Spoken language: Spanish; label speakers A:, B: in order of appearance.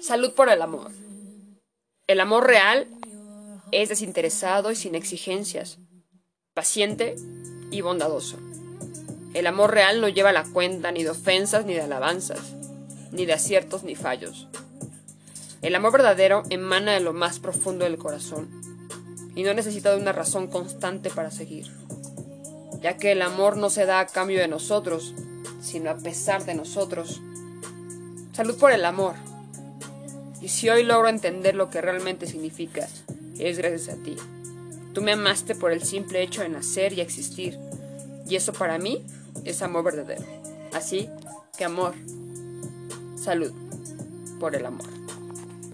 A: Salud por el amor. El amor real es desinteresado y sin exigencias, paciente y bondadoso. El amor real no lleva la cuenta ni de ofensas ni de alabanzas, ni de aciertos ni fallos. El amor verdadero emana de lo más profundo del corazón y no necesita de una razón constante para seguir, ya que el amor no se da a cambio de nosotros, sino a pesar de nosotros. Salud por el amor. Y si hoy logro entender lo que realmente significa, es gracias a ti. Tú me amaste por el simple hecho de nacer y existir, y eso para mí es amor verdadero. Así que amor, salud por el amor.